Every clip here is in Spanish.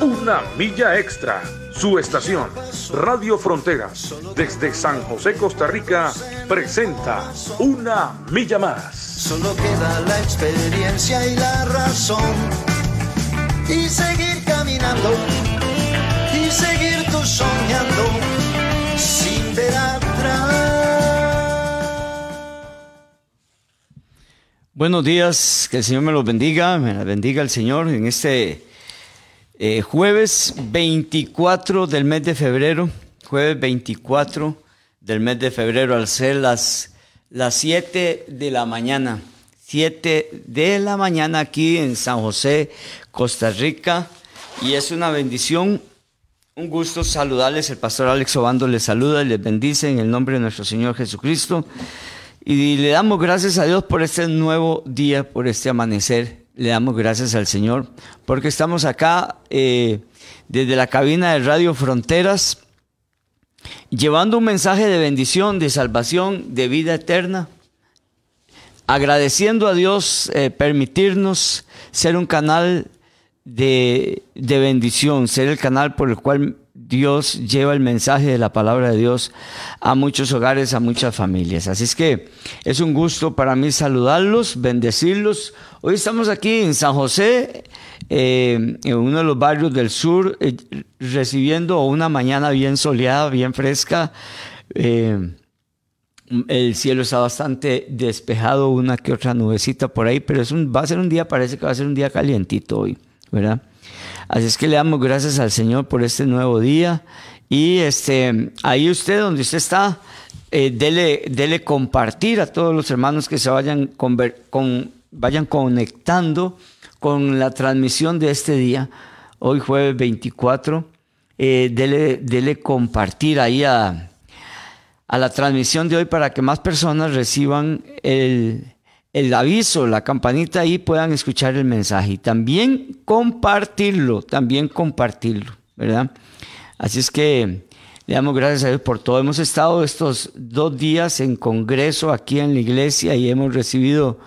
una milla extra. Su estación, Radio Fronteras, desde San José, Costa Rica, presenta Una Milla Más. Solo queda la experiencia y la razón. Y seguir caminando, y seguir tú soñando, sin ver atrás. Buenos días, que el Señor me los bendiga, me la bendiga el Señor en este eh, jueves 24 del mes de febrero, jueves 24 del mes de febrero, al ser las, las 7 de la mañana. 7 de la mañana aquí en San José, Costa Rica. Y es una bendición, un gusto saludarles. El pastor Alex Obando les saluda y les bendice en el nombre de nuestro Señor Jesucristo. Y le damos gracias a Dios por este nuevo día, por este amanecer le damos gracias al Señor porque estamos acá eh, desde la cabina de Radio Fronteras llevando un mensaje de bendición, de salvación, de vida eterna, agradeciendo a Dios eh, permitirnos ser un canal de, de bendición, ser el canal por el cual Dios lleva el mensaje de la palabra de Dios a muchos hogares, a muchas familias. Así es que es un gusto para mí saludarlos, bendecirlos. Hoy estamos aquí en San José, eh, en uno de los barrios del sur, eh, recibiendo una mañana bien soleada, bien fresca. Eh, el cielo está bastante despejado, una que otra nubecita por ahí, pero es un, va a ser un día, parece que va a ser un día calientito hoy, ¿verdad? Así es que le damos gracias al Señor por este nuevo día. Y este, ahí usted, donde usted está, eh, dele, compartir a todos los hermanos que se vayan, con, vayan conectando con la transmisión de este día, hoy jueves 24. Eh, dele, dele, compartir ahí a, a la transmisión de hoy para que más personas reciban el, el aviso, la campanita ahí puedan escuchar el mensaje y también compartirlo, también compartirlo, ¿verdad? Así es que le damos gracias a Dios por todo. Hemos estado estos dos días en congreso aquí en la iglesia y hemos recibido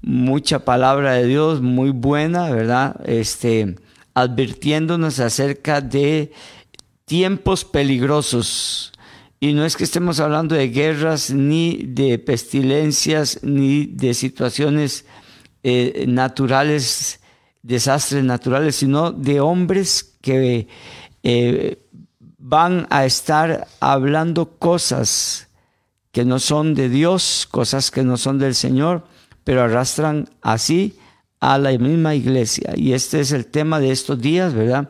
mucha palabra de Dios, muy buena, ¿verdad? Este, advirtiéndonos acerca de tiempos peligrosos, y no es que estemos hablando de guerras, ni de pestilencias, ni de situaciones eh, naturales, desastres naturales, sino de hombres que eh, van a estar hablando cosas que no son de Dios, cosas que no son del Señor, pero arrastran así a la misma iglesia. Y este es el tema de estos días, ¿verdad?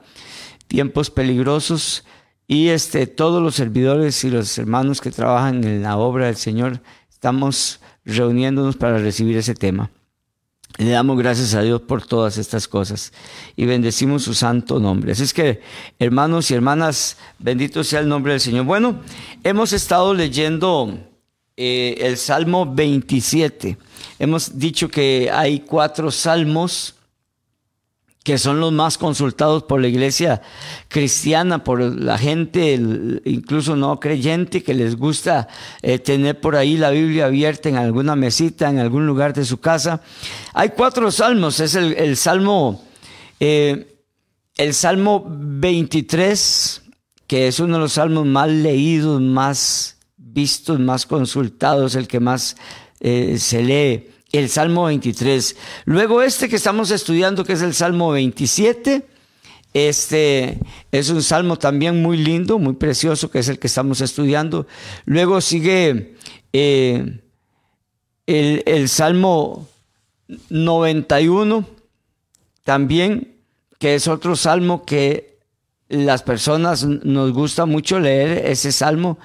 Tiempos peligrosos y este, todos los servidores y los hermanos que trabajan en la obra del Señor, estamos reuniéndonos para recibir ese tema. Le damos gracias a Dios por todas estas cosas y bendecimos su santo nombre. Así es que, hermanos y hermanas, bendito sea el nombre del Señor. Bueno, hemos estado leyendo eh, el Salmo 27. Hemos dicho que hay cuatro salmos que son los más consultados por la iglesia cristiana, por la gente, incluso no creyente, que les gusta eh, tener por ahí la Biblia abierta en alguna mesita, en algún lugar de su casa. Hay cuatro salmos, es el, salmo, eh, el salmo 23, que es uno de los salmos más leídos, más vistos, más consultados, el que más eh, se lee el Salmo 23. Luego este que estamos estudiando, que es el Salmo 27, este es un salmo también muy lindo, muy precioso, que es el que estamos estudiando. Luego sigue eh, el, el, Salmo 91, también, que es otro salmo que las personas nos gusta mucho leer, ese salmo,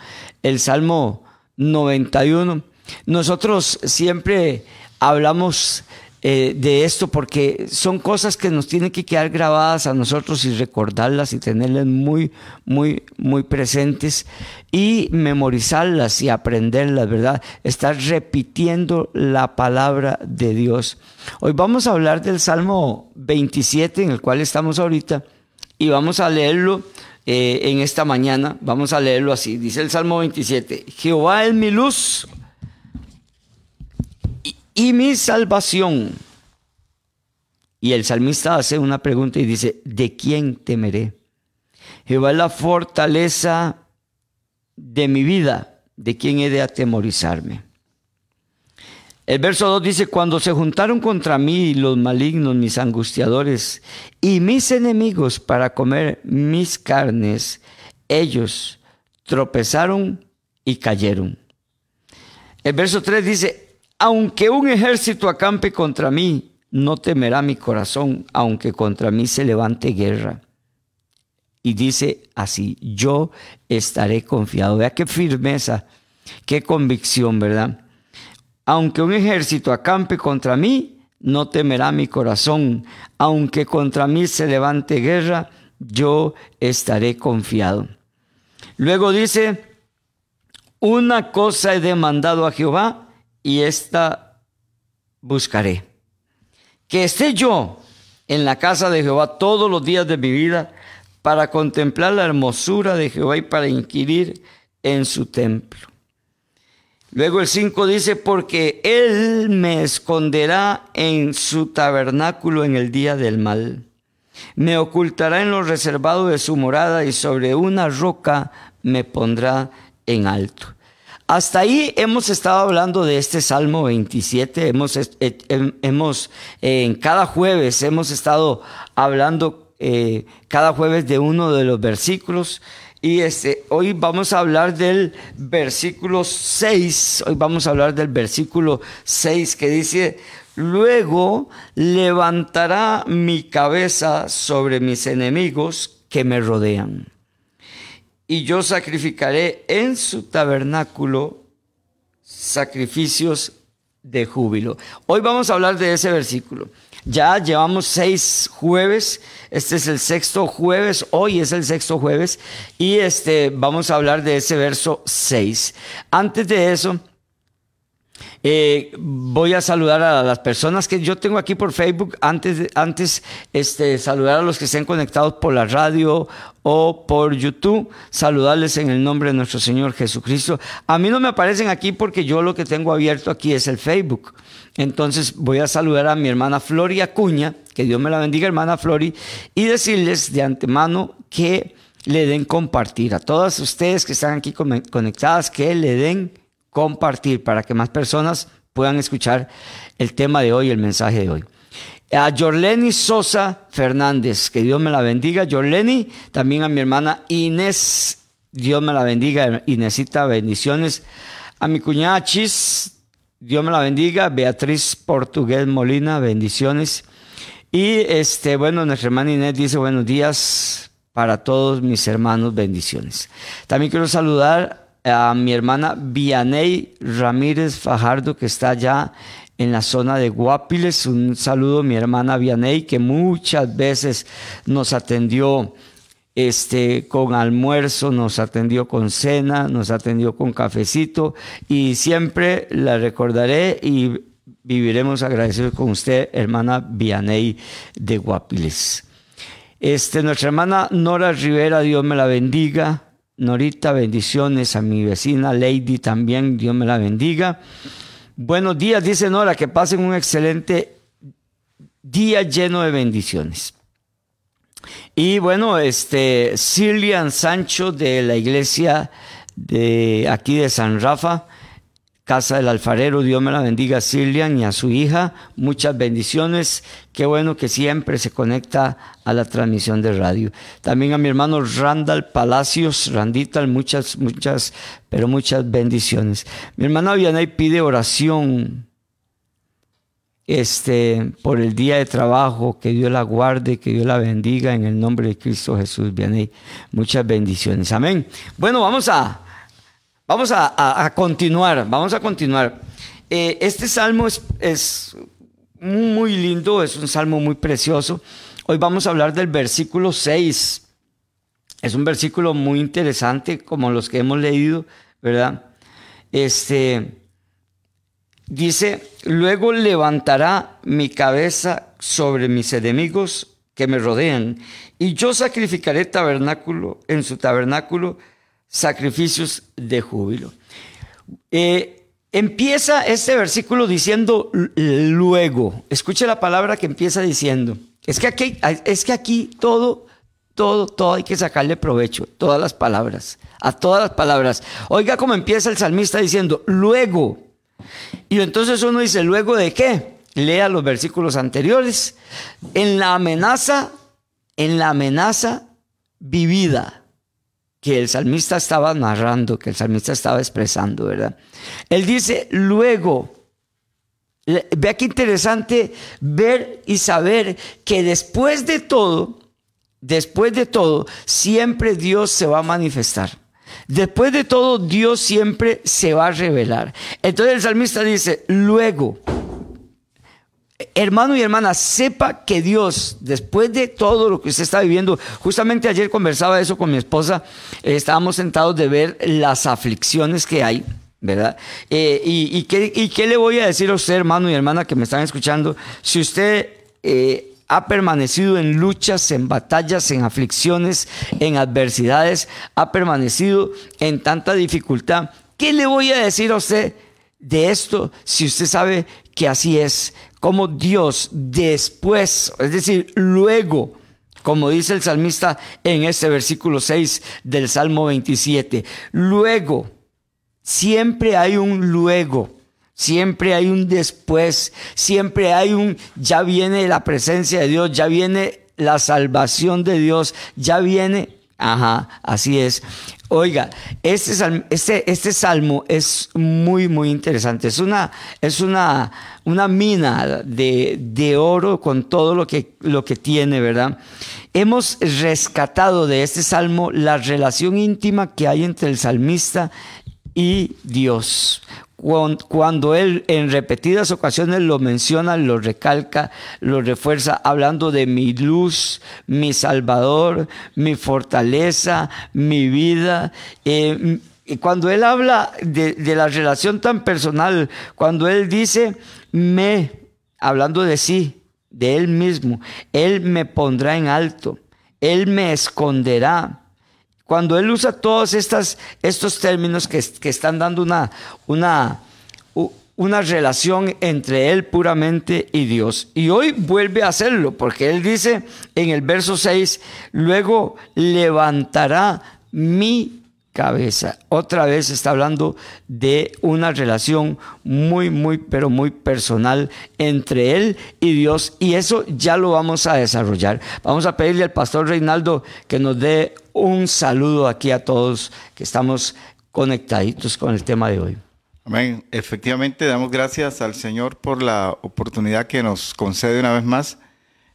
el Salmo 91. Nosotros siempre hablamos eh, de esto porque son cosas que nos tienen que quedar grabadas a nosotros y recordarlas y tenerlas muy, muy, muy presentes y memorizarlas y aprenderlas, ¿verdad? Estar repitiendo la palabra de Dios. Hoy vamos a hablar del Salmo 27 en el cual estamos ahorita y vamos a leerlo eh, en esta mañana. Vamos a leerlo así. Dice el Salmo 27, Jehová es mi luz y mi salvación. Y el salmista hace una pregunta y dice, ¿de quién temeré? Jehová es la fortaleza de mi vida, ¿de quién he de atemorizarme? El verso 2 dice, cuando se juntaron contra mí los malignos, mis angustiadores y mis enemigos para comer mis carnes, ellos tropezaron y cayeron. El verso 3 dice, aunque un ejército acampe contra mí, no temerá mi corazón, aunque contra mí se levante guerra. Y dice así, yo estaré confiado. Vea qué firmeza, qué convicción, ¿verdad? Aunque un ejército acampe contra mí, no temerá mi corazón. Aunque contra mí se levante guerra, yo estaré confiado. Luego dice, una cosa he demandado a Jehová y esta buscaré. Que esté yo en la casa de Jehová todos los días de mi vida para contemplar la hermosura de Jehová y para inquirir en su templo. Luego el 5 dice, porque Él me esconderá en su tabernáculo en el día del mal. Me ocultará en lo reservado de su morada y sobre una roca me pondrá en alto. Hasta ahí hemos estado hablando de este Salmo 27. Hemos, hemos en cada jueves hemos estado hablando eh, cada jueves de uno de los versículos. Y este, hoy vamos a hablar del versículo 6. Hoy vamos a hablar del versículo 6 que dice, luego levantará mi cabeza sobre mis enemigos que me rodean y yo sacrificaré en su tabernáculo sacrificios de júbilo. Hoy vamos a hablar de ese versículo. Ya llevamos seis jueves, este es el sexto jueves, hoy es el sexto jueves, y este, vamos a hablar de ese verso 6. Antes de eso, eh, voy a saludar a las personas que yo tengo aquí por Facebook. Antes, antes este, saludar a los que estén conectados por la radio o por YouTube. Saludarles en el nombre de nuestro Señor Jesucristo. A mí no me aparecen aquí porque yo lo que tengo abierto aquí es el Facebook. Entonces voy a saludar a mi hermana Flori Acuña, que Dios me la bendiga, hermana Flori, y decirles de antemano que le den compartir a todas ustedes que están aquí conectadas, que le den compartir para que más personas puedan escuchar el tema de hoy, el mensaje de hoy. A Jorleni Sosa Fernández, que Dios me la bendiga. Jorleni, también a mi hermana Inés, Dios me la bendiga. Inesita, bendiciones. A mi cuñada Chis, Dios me la bendiga. Beatriz Portugués Molina, bendiciones. Y este, bueno, nuestra hermana Inés dice buenos días para todos mis hermanos, bendiciones. También quiero saludar a mi hermana Vianey Ramírez Fajardo, que está allá en la zona de Guapiles. Un saludo a mi hermana Vianey, que muchas veces nos atendió este, con almuerzo, nos atendió con cena, nos atendió con cafecito y siempre la recordaré y viviremos agradecidos con usted, hermana Vianey de Guapiles. Este, nuestra hermana Nora Rivera, Dios me la bendiga. Norita, bendiciones a mi vecina Lady también, Dios me la bendiga. Buenos días, dice Nora, que pasen un excelente día lleno de bendiciones. Y bueno, este Silian Sancho de la iglesia de aquí de San Rafa, Casa del Alfarero, Dios me la bendiga a y a su hija. Muchas bendiciones. Qué bueno que siempre se conecta a la transmisión de radio. También a mi hermano Randall Palacios, Randita, muchas, muchas, pero muchas bendiciones. Mi hermana Vianey pide oración este, por el día de trabajo, que Dios la guarde, que Dios la bendiga en el nombre de Cristo Jesús. Vianey, muchas bendiciones. Amén. Bueno, vamos a Vamos a, continuar, vamos a continuar. Eh, este salmo es, muy lindo, es un salmo muy precioso. Hoy vamos a hablar del versículo 6. Es un versículo muy interesante, como los que hemos leído, ¿verdad? Este dice: Luego levantará mi cabeza sobre mis enemigos que me rodean, y yo sacrificaré tabernáculo en su tabernáculo sacrificios de júbilo. Eh, empieza este versículo diciendo luego. Escuche la palabra que empieza diciendo. Es que aquí, es que aquí todo, todo, todo hay que sacarle provecho. Todas las palabras. A todas las palabras. Oiga cómo empieza el salmista diciendo luego. Y entonces uno dice, ¿luego de qué? Lea los versículos anteriores. En la amenaza, en la amenaza vivida que el salmista estaba narrando, que el salmista estaba expresando, ¿verdad? Él dice, luego, vea qué interesante ver y saber que después de todo, después de todo, siempre Dios se va a manifestar. Después de todo, Dios siempre se va a revelar. Entonces el salmista dice, luego, hermano y hermana, sepa que Dios, después de todo lo que usted está viviendo, justamente ayer conversaba eso con mi esposa, eh, estábamos sentados de ver las aflicciones que hay. ¿Verdad? Eh, y, qué, le voy a decir a usted, hermano y hermana que me están escuchando? Si usted eh, ha permanecido en luchas, en batallas, en aflicciones, en adversidades, ha permanecido en tanta dificultad, ¿qué le voy a decir a usted de esto si usted sabe que así es? Como Dios después, es decir, luego, como dice el salmista en este versículo 6 del Salmo 27, luego, siempre hay un luego. Siempre hay un después, siempre hay un, ya viene la presencia de Dios, ya viene la salvación de Dios, ya viene, ajá, así es. Oiga, este, este, este, salmo es muy, muy interesante. Es una, es una, una mina de, de, oro con todo lo que, lo que tiene, ¿verdad? Hemos rescatado de este salmo la relación íntima que hay entre el salmista y Dios cuando él en repetidas ocasiones lo menciona, lo recalca, lo refuerza, hablando de mi luz, mi salvador, mi fortaleza, mi vida. Eh, cuando él habla de, la relación tan personal, cuando él dice, me, hablando de sí, de él mismo, él me pondrá en alto, él me esconderá, cuando él usa todos estos términos que, están dando una, una, una relación entre él puramente y Dios. Y hoy vuelve a hacerlo, porque él dice en el verso 6, luego levantará mi cabeza. Otra vez está hablando de una relación muy, muy, pero muy personal entre él y Dios. Y eso ya lo vamos a desarrollar. Vamos a pedirle al pastor Reinaldo que nos dé un saludo aquí a todos que estamos conectaditos con el tema de hoy. Amén. Efectivamente, damos gracias al Señor por la oportunidad que nos concede una vez más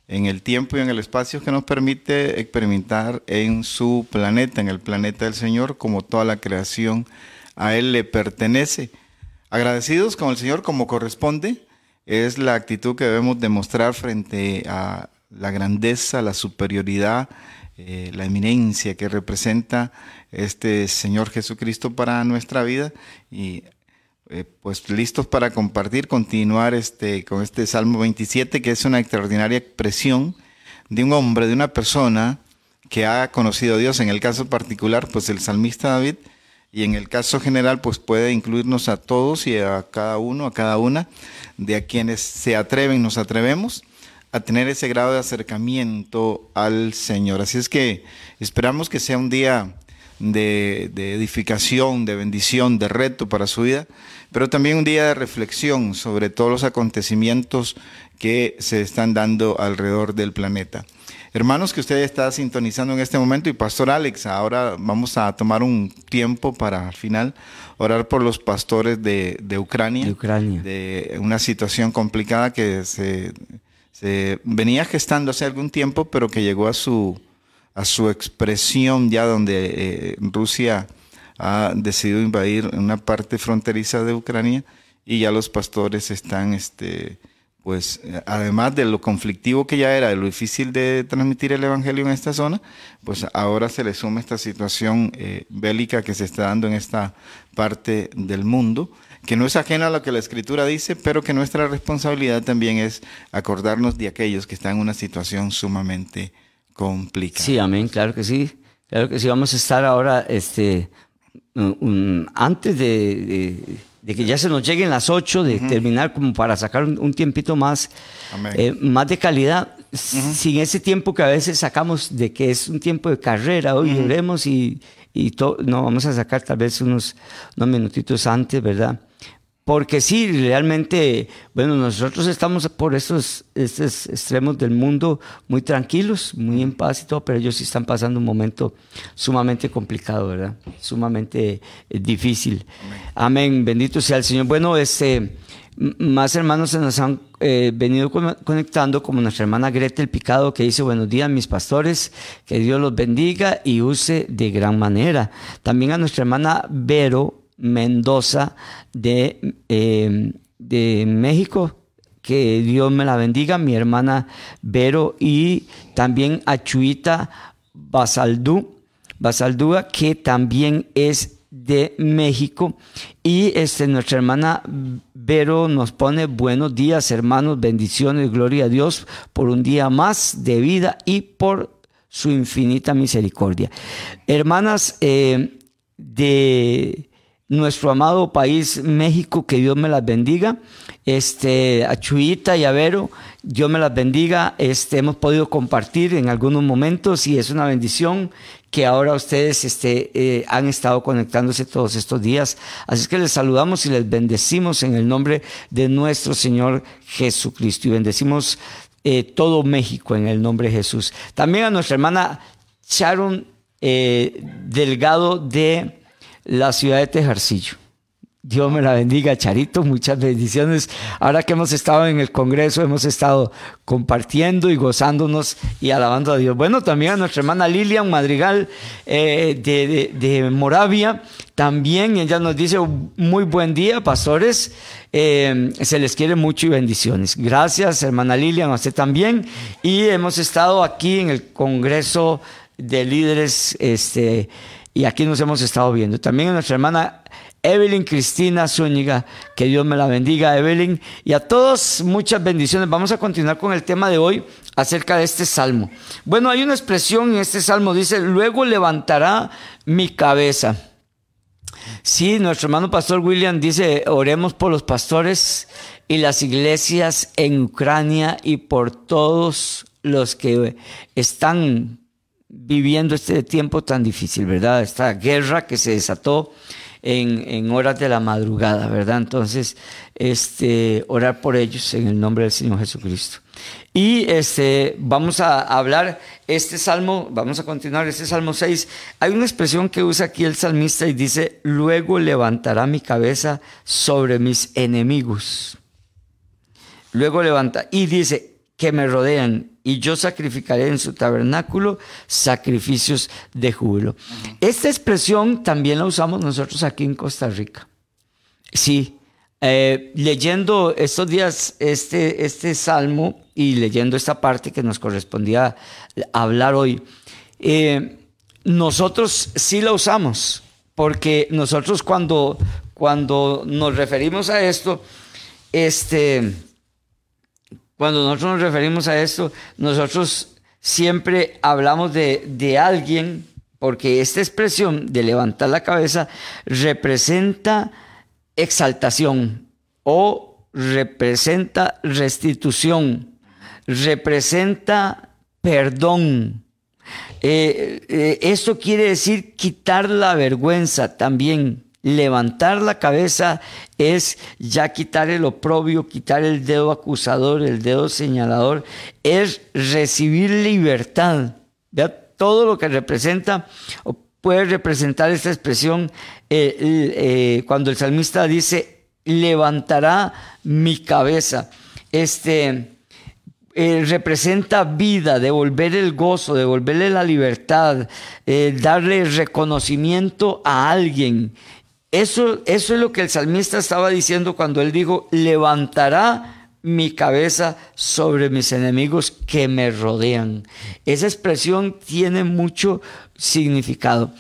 en el tiempo y en el espacio que nos permite experimentar en su planeta, en el planeta del Señor, como toda la creación a Él le pertenece. Agradecidos con el Señor como corresponde, es la actitud que debemos demostrar frente a la grandeza, la superioridad, eh, la eminencia que representa este Señor Jesucristo para nuestra vida y eh, pues listos para compartir, continuar este, con este Salmo 27, que es una extraordinaria expresión de un hombre, de una persona que ha conocido a Dios. En el caso particular, pues el salmista David, y en el caso general, pues puede incluirnos a todos y a cada uno, a cada una, de a quienes se atreven, nos atrevemos a tener ese grado de acercamiento al Señor. Así es que esperamos que sea un día de, de edificación, de bendición, de reto para su vida pero también un día de reflexión sobre todos los acontecimientos que se están dando alrededor del planeta. Hermanos que usted está sintonizando en este momento y Pastor Alex, ahora vamos a tomar un tiempo para al final orar por los pastores de, Ucrania, de Ucrania, de una situación complicada que se, venía gestando hace algún tiempo, pero que llegó a su, a su expresión ya donde eh, Rusia ha decidido invadir una parte fronteriza de Ucrania y ya los pastores están este, pues eh, además de lo conflictivo que ya era, de lo difícil de transmitir el Evangelio en esta zona, pues ahora se le suma esta situación eh, bélica que se está dando en esta parte del mundo, que no es ajena a lo que la Escritura dice, pero que nuestra responsabilidad también es acordarnos de aquellos que están en una situación sumamente complicada. Sí, amén, claro que sí. Claro que sí, vamos a estar ahora, este, antes de de que ya se nos lleguen las 8, de terminar como para sacar un, tiempito más, eh, más de calidad, sin ese tiempo que a veces sacamos de que es un tiempo de carrera, hoy uh y, y no, vamos a sacar tal vez unos, unos minutitos antes, ¿verdad? Porque sí, realmente, bueno, nosotros estamos por estos, estos extremos del mundo muy tranquilos, muy en paz y todo, pero ellos sí están pasando un momento sumamente complicado, ¿verdad? Sumamente eh, difícil. Amén. Bendito sea el Señor. Bueno, este, más hermanos se nos han eh, venido conectando, como nuestra hermana Greta El Picado, que dice, buenos días mis pastores, que Dios los bendiga y use de gran manera. También a nuestra hermana Vero Mendoza de, eh, de México. Que Dios me la bendiga, mi hermana Vero y también a Chuita Basaldú, Basaldúa, que también es de México. Y este, nuestra hermana Vero nos pone buenos días, hermanos, bendiciones, gloria a Dios por un día más de vida y por su infinita misericordia. Hermanas eh, de nuestro amado país México, que Dios me las bendiga. Este, a Chuita y a Vero, Dios me las bendiga. Este, hemos podido compartir en algunos momentos y es una bendición que ahora ustedes este, eh, han estado conectándose todos estos días. Así que les saludamos y les bendecimos en el nombre de nuestro Señor Jesucristo y bendecimos eh, todo México en el nombre de Jesús. También a nuestra hermana Sharon eh, Delgado de la ciudad de Tejarcillo. Dios me la bendiga, Charito, muchas bendiciones. Ahora que hemos estado en el Congreso, hemos estado compartiendo y gozándonos y alabando a Dios. Bueno, también a nuestra hermana Lilian Madrigal eh, de, Moravia, también ella nos dice muy buen día, pastores, eh, se les quiere mucho y bendiciones. Gracias, hermana Lilian, a usted también. Y hemos estado aquí en el Congreso de Líderes, este y aquí nos hemos estado viendo. También a nuestra hermana Evelyn Cristina Zúñiga, que Dios me la bendiga, Evelyn, y a todos muchas bendiciones. Vamos a continuar con el tema de hoy acerca de este salmo. Bueno, hay una expresión en este salmo, dice, luego levantará mi cabeza. Sí, nuestro hermano pastor William dice, oremos por los pastores y las iglesias en Ucrania y por todos los que están viviendo este tiempo tan difícil, ¿verdad? Esta guerra que se desató en, horas de la madrugada, ¿verdad? Entonces, este, orar por ellos en el nombre del Señor Jesucristo. Y este, vamos a hablar este salmo, vamos a continuar este salmo 6. Hay una expresión que usa aquí el salmista y dice, luego levantará mi cabeza sobre mis enemigos. Luego levanta y dice, que me rodean, y yo sacrificaré en su tabernáculo sacrificios de júbilo. Esta expresión también la usamos nosotros aquí en Costa Rica. Sí, eh, leyendo estos días este, este salmo y leyendo esta parte que nos correspondía hablar hoy, eh, nosotros sí la usamos, porque nosotros cuando, cuando nos referimos a esto, este cuando nosotros nos referimos a esto, nosotros siempre hablamos de, alguien, porque esta expresión de levantar la cabeza representa exaltación o representa restitución, representa perdón. Eh, eh, esto quiere decir quitar la vergüenza también Levantar la cabeza es ya quitar el oprobio, quitar el dedo acusador, el dedo señalador, es recibir libertad. Vea todo lo que representa o puede representar esta expresión eh, eh, cuando el salmista dice, levantará mi cabeza. Este, eh, representa vida, devolver el gozo, devolverle la libertad, darle reconocimiento a alguien. Eso, eso es lo que el salmista estaba diciendo cuando él dijo, levantará mi cabeza sobre mis enemigos que me rodean. Esa expresión tiene mucho significado.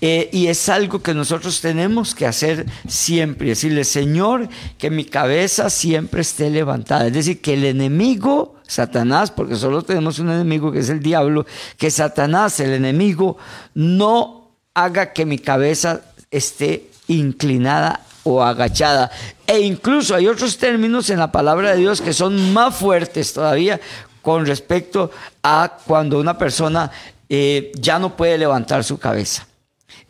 Eh, y es algo que nosotros tenemos que hacer siempre. Decirle, Señor, que mi cabeza siempre esté levantada. Es decir, que el enemigo, Satanás, porque solo tenemos un enemigo que es el diablo, que Satanás, el enemigo, no haga que mi cabeza esté inclinada o agachada. E incluso hay otros términos en la palabra de Dios que son más fuertes todavía con respecto a cuando una persona eh, ya no puede levantar su cabeza.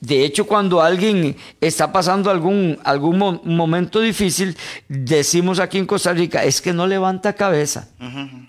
De hecho, cuando alguien está pasando algún, algún momento difícil, decimos aquí en Costa Rica, es que no levanta cabeza.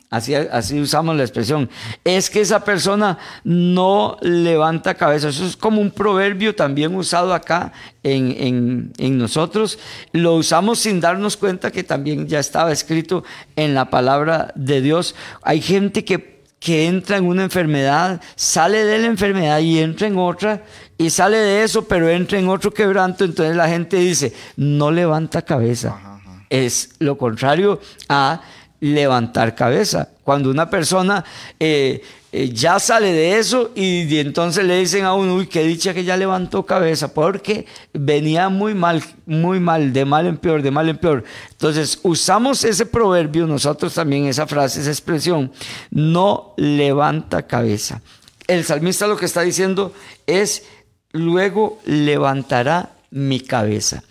así, así usamos la expresión. Es que esa persona no levanta cabeza. Eso es como un proverbio también usado acá en, en nosotros. Lo usamos sin darnos cuenta que también ya estaba escrito en la palabra de Dios. Hay gente que que entra en una enfermedad, sale de la enfermedad y entra en otra, y sale de eso, pero entra en otro quebranto, entonces la gente dice, no levanta cabeza. Es lo contrario a levantar cabeza. Cuando una persona eh, eh, ya sale de eso y, entonces le dicen a uno, uy, qué dicha que ya levantó cabeza, porque venía muy mal, muy mal, de mal en peor, de mal en peor. Entonces usamos ese proverbio, nosotros también esa frase, esa expresión, no levanta cabeza. El salmista lo que está diciendo es, luego levantará mi cabeza.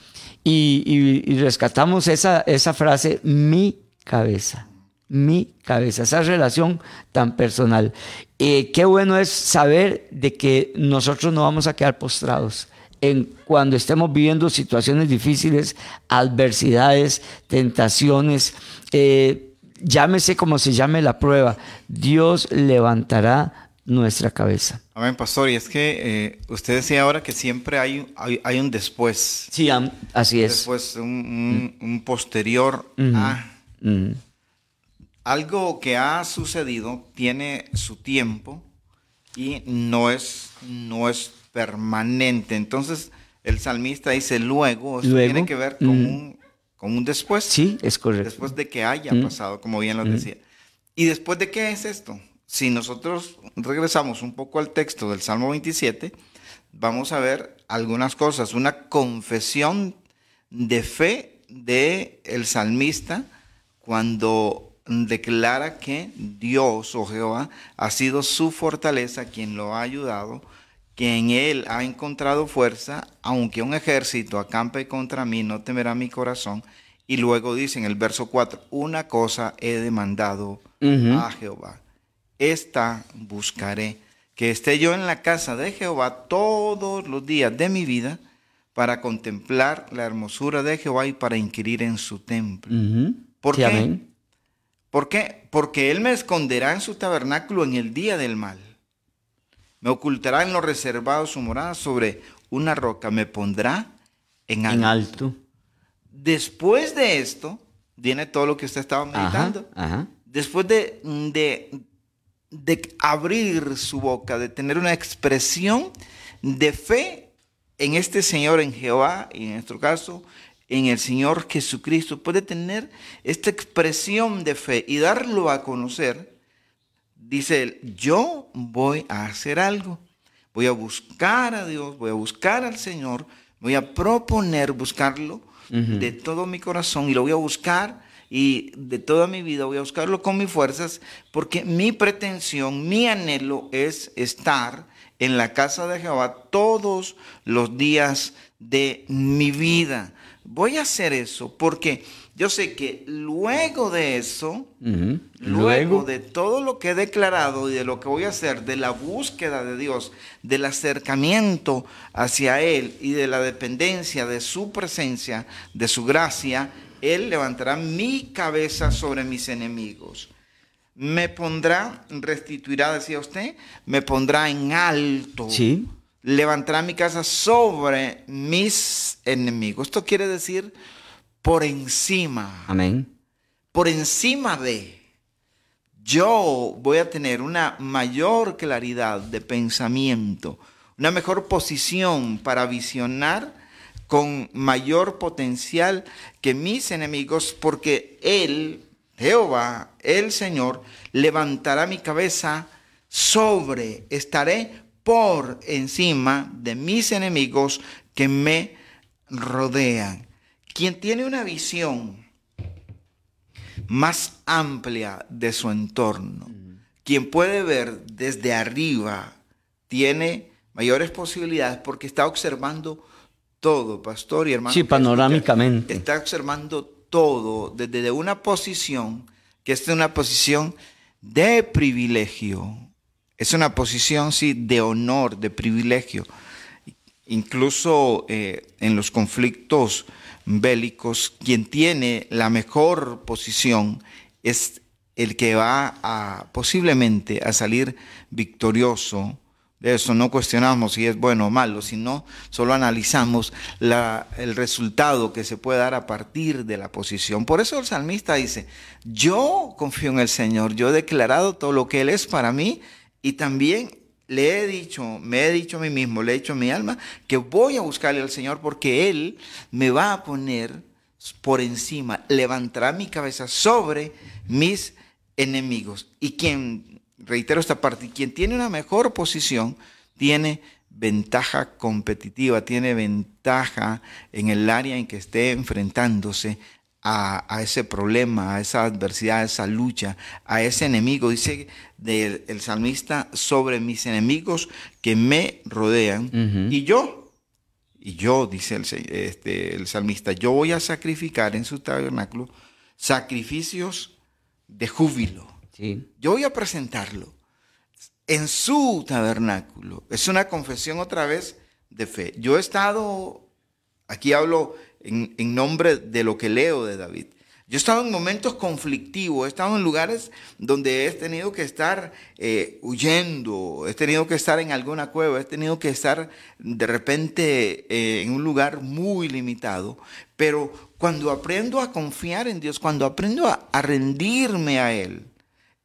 Y, rescatamos esa, esa frase, mi cabeza mi cabeza, esa relación tan personal. Eh, qué bueno es saber de que nosotros no vamos a quedar postrados. En cuando estemos viviendo situaciones difíciles, adversidades, tentaciones, eh, llámese como se llame la prueba, Dios levantará nuestra cabeza. Amén, pastor. Y es que eh, usted decía ahora que siempre hay, hay, un después. Sí, así es. Después, un, un, posterior a algo que ha sucedido tiene su tiempo y no es, no es permanente. Entonces, el salmista dice luego, eso tiene que ver con, mm. un, con un después. Sí, es correcto. Después de que haya mm. pasado, como bien lo mm. decía. ¿Y después de qué es esto? Si nosotros regresamos un poco al texto del Salmo 27, vamos a ver algunas cosas. Una confesión de fe de el salmista cuando declara que Dios o Jehová ha sido su fortaleza, quien lo ha ayudado, que en él ha encontrado fuerza, aunque un ejército acampe contra mí, no temerá mi corazón. Y luego dice en el verso 4, una cosa he demandado a Jehová, esta buscaré, que esté yo en la casa de Jehová todos los días de mi vida, para contemplar la hermosura de Jehová y para inquirir en su templo. ¿Por qué? ¿Por qué? Porque Él me esconderá en su tabernáculo en el día del mal. Me ocultará en lo reservado su morada sobre una roca. Me pondrá en alto. Después de esto, viene todo lo que usted estaba meditando. Después de, de, de abrir su boca, de tener una expresión de fe en este Señor, en Jehová, y en nuestro caso, en el Señor Jesucristo, puede tener esta expresión de fe y darlo a conocer, dice él, yo voy a hacer algo, voy a buscar a Dios, voy a buscar al Señor, voy a proponer buscarlo de todo mi corazón y lo voy a buscar y de toda mi vida voy a buscarlo con mis fuerzas, porque mi pretensión, mi anhelo es estar en la casa de Jehová todos los días de mi vida. Voy a hacer eso porque yo sé que luego de eso, luego. de todo lo que he declarado y de lo que voy a hacer, de la búsqueda de Dios, del acercamiento hacia Él y de la dependencia de su presencia, de su gracia, Él levantará mi cabeza sobre mis enemigos. Me pondrá, restituirá, decía usted, me pondrá en alto. Sí levantará mi casa sobre mis enemigos. Esto quiere decir por encima. Amén. Por encima de. Yo voy a tener una mayor claridad de pensamiento, una mejor posición para visionar con mayor potencial que mis enemigos, porque Él Jehová, el Señor, levantará mi cabeza sobre, estaré por encima de mis enemigos que me rodean. Quien tiene una visión más amplia de su entorno, quien puede ver desde arriba, tiene mayores posibilidades porque está observando todo, pastor y hermano. Sí, panorámicamente. Está observando todo desde una posición que es una posición de privilegio. Es una posición, sí, de honor, de privilegio. Incluso eh, en los conflictos bélicos, quien tiene la mejor posición es el que va a posiblemente a salir victorioso de eso no cuestionamos si es bueno o malo, sino solo analizamos el resultado que se puede dar a partir de la posición. Por eso el salmista dice, yo confío en el Señor, yo he declarado todo lo que Él es para mí y también le he dicho, me he dicho a mí mismo, le he dicho a mi alma, que voy a buscarle al Señor porque Él me va a poner por encima, levantará mi cabeza sobre mis enemigos. Y quien reitero esta parte, quien tiene una mejor posición tiene ventaja competitiva, tiene ventaja en el área en que esté enfrentándose a, ese problema, a esa adversidad, a esa lucha, a ese enemigo. Dice del, el salmista sobre mis enemigos que me rodean. Y yo, y yo, dice el, este, el salmista, yo voy a sacrificar en su tabernáculo sacrificios de júbilo. Yo voy a presentarlo en su tabernáculo. Es una confesión otra vez de fe. Yo he estado, aquí hablo en, nombre de lo que leo de David. Yo he estado en momentos conflictivos, he estado en lugares donde he tenido que estar eh, huyendo, he tenido que estar en alguna cueva, he tenido que estar de repente eh, en un lugar muy limitado, pero cuando aprendo a confiar en Dios, cuando aprendo a rendirme a Él,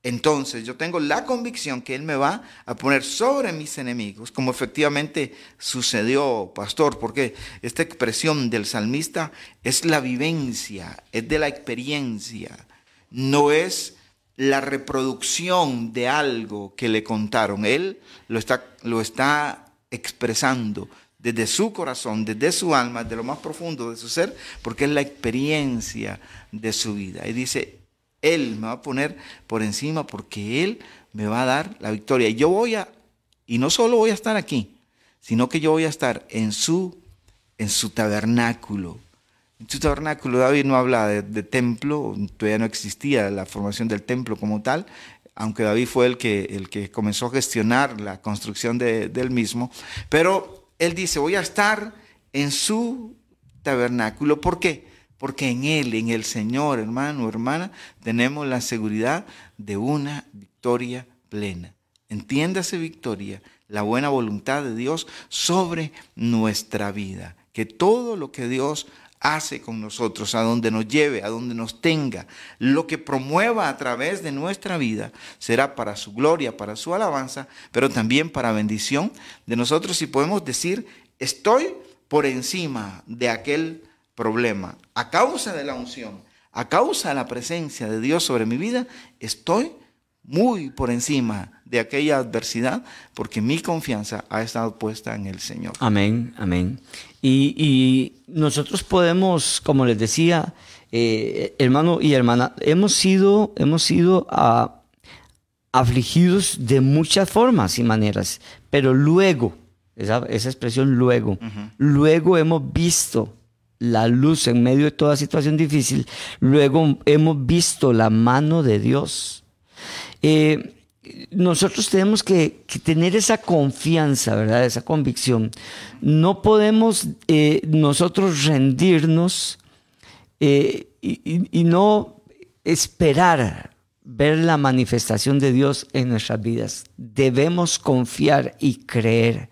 entonces yo tengo la convicción que Él me va a poner sobre mis enemigos, como efectivamente sucedió, pastor, porque esta expresión del salmista es la vivencia, es de la experiencia, no es la reproducción de algo que le contaron. Él lo está, lo está expresando desde su corazón, desde su alma, de lo más profundo de su ser, porque es la experiencia de su vida. Y dice, él me va a poner por encima porque Él me va a dar la victoria. Y yo voy a, y no solo voy a estar aquí, sino que yo voy a estar en su, en su tabernáculo. En su tabernáculo, David no habla de, templo, todavía no existía la formación del templo como tal, aunque David fue el que, el que comenzó a gestionar la construcción de, del mismo. Pero él dice, voy a estar en su tabernáculo. ¿Por qué? Porque en Él, en el Señor, hermano hermana, tenemos la seguridad de una victoria plena. Entiéndase victoria, la buena voluntad de Dios sobre nuestra vida. Que todo lo que Dios hace con nosotros, a donde nos lleve, a donde nos tenga, lo que promueva a través de nuestra vida, será para su gloria, para su alabanza, pero también para bendición de nosotros. Y podemos decir, estoy por encima de aquel problema, a causa de la unción, a causa de la presencia de Dios sobre mi vida, estoy muy por encima de aquella adversidad porque mi confianza ha estado puesta en el Señor. Amén, amén. Y, nosotros podemos, como les decía, eh, hermano y hermana, hemos sido, hemos sido ah, afligidos de muchas formas y maneras, pero luego, esa, expresión luego, luego hemos visto la luz en medio de toda situación difícil, luego hemos visto la mano de Dios. Eh, nosotros tenemos que, tener esa confianza, ¿verdad? Esa convicción. No podemos eh, nosotros rendirnos eh, y, no esperar ver la manifestación de Dios en nuestras vidas. Debemos confiar y creer,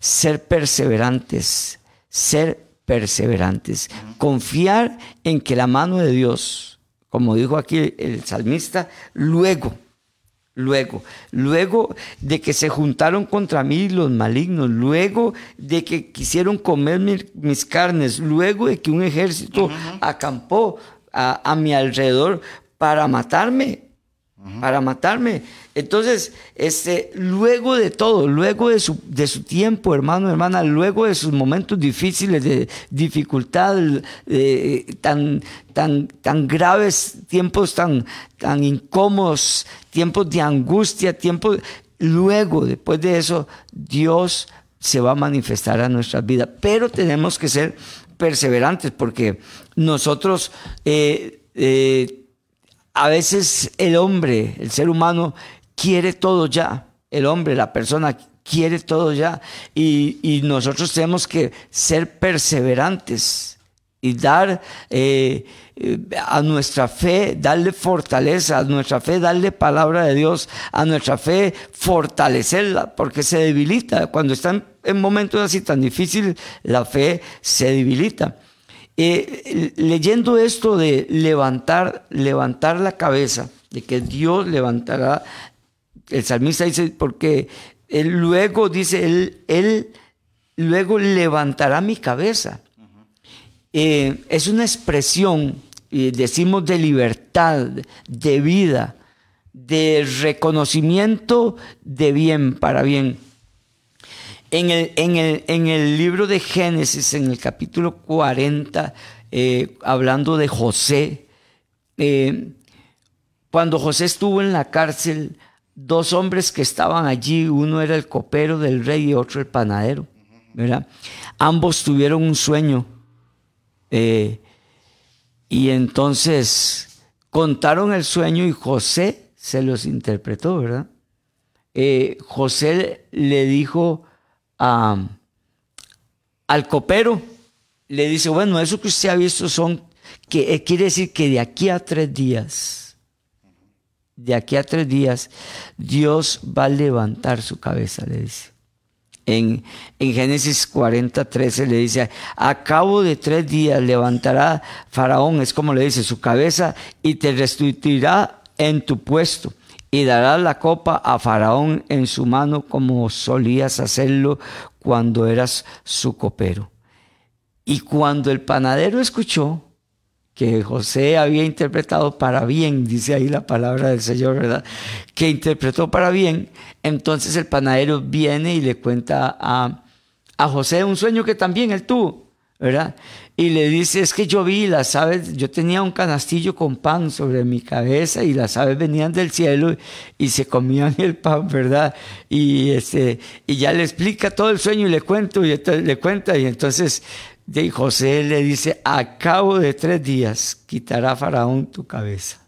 ser perseverantes, ser perseverantes. Confiar en que la mano de Dios, como dijo aquí el salmista, luego, luego, luego de que se juntaron contra mí los malignos, luego de que quisieron comer mis carnes, luego de que un ejército acampó a, mi alrededor para matarme, para matarme. Entonces, este, luego de todo, luego de su, de su tiempo, hermano, hermana, luego de sus momentos difíciles, de dificultad, tan, tan, tan graves, tiempos tan, tan incómodos, tiempos de angustia, tiempos, luego, después de eso, Dios se va a manifestar a nuestras vidas. Pero tenemos que ser perseverantes porque nosotros... Eh, eh, a veces el hombre, el ser humano, quiere todo ya. El hombre, la persona quiere todo ya. Y, nosotros tenemos que ser perseverantes y dar eh, a nuestra fe, darle fortaleza, a nuestra fe, darle palabra de Dios, a nuestra fe, fortalecerla, porque se debilita. Cuando están en momentos así tan difíciles, la fe se debilita. Eh, leyendo esto de levantar, levantar la cabeza, de que Dios levantará, el salmista dice, porque él luego dice, él, él luego levantará mi cabeza. Eh, es una expresión, decimos, de libertad, de vida, de reconocimiento de bien para bien. En el, en el, libro de Génesis, en el capítulo 40, eh, hablando de José, eh, cuando José estuvo en la cárcel, dos hombres que estaban allí, uno era el copero del rey y otro el panadero, ¿verdad? Ambos tuvieron un sueño eh, y entonces contaron el sueño y José se los interpretó, ¿verdad? José le dijo al copero, le dice, bueno, eso que usted ha visto son, que eh, quiere decir que de aquí a tres días, de aquí a tres días, Dios va a levantar su cabeza, le dice. En, en, Génesis 40, 13 le dice, a cabo de tres días levantará Faraón, es como le dice, su cabeza y te restituirá en tu puesto y darás la copa a Faraón en su mano como solías hacerlo cuando eras su copero. Y cuando el panadero escuchó que José había interpretado para bien, dice ahí la palabra del Señor, ¿verdad? Que interpretó para bien, entonces el panadero viene y le cuenta a, a José un sueño que también él tuvo, ¿verdad? y le dice, es que yo vi las aves, yo tenía un canastillo con pan sobre mi cabeza y las aves venían del cielo y se comían el pan, ¿verdad? Y, este, y ya le explica todo el sueño y le cuento y le cuenta y entonces de José le dice, a cabo de tres días quitará Faraón tu cabeza.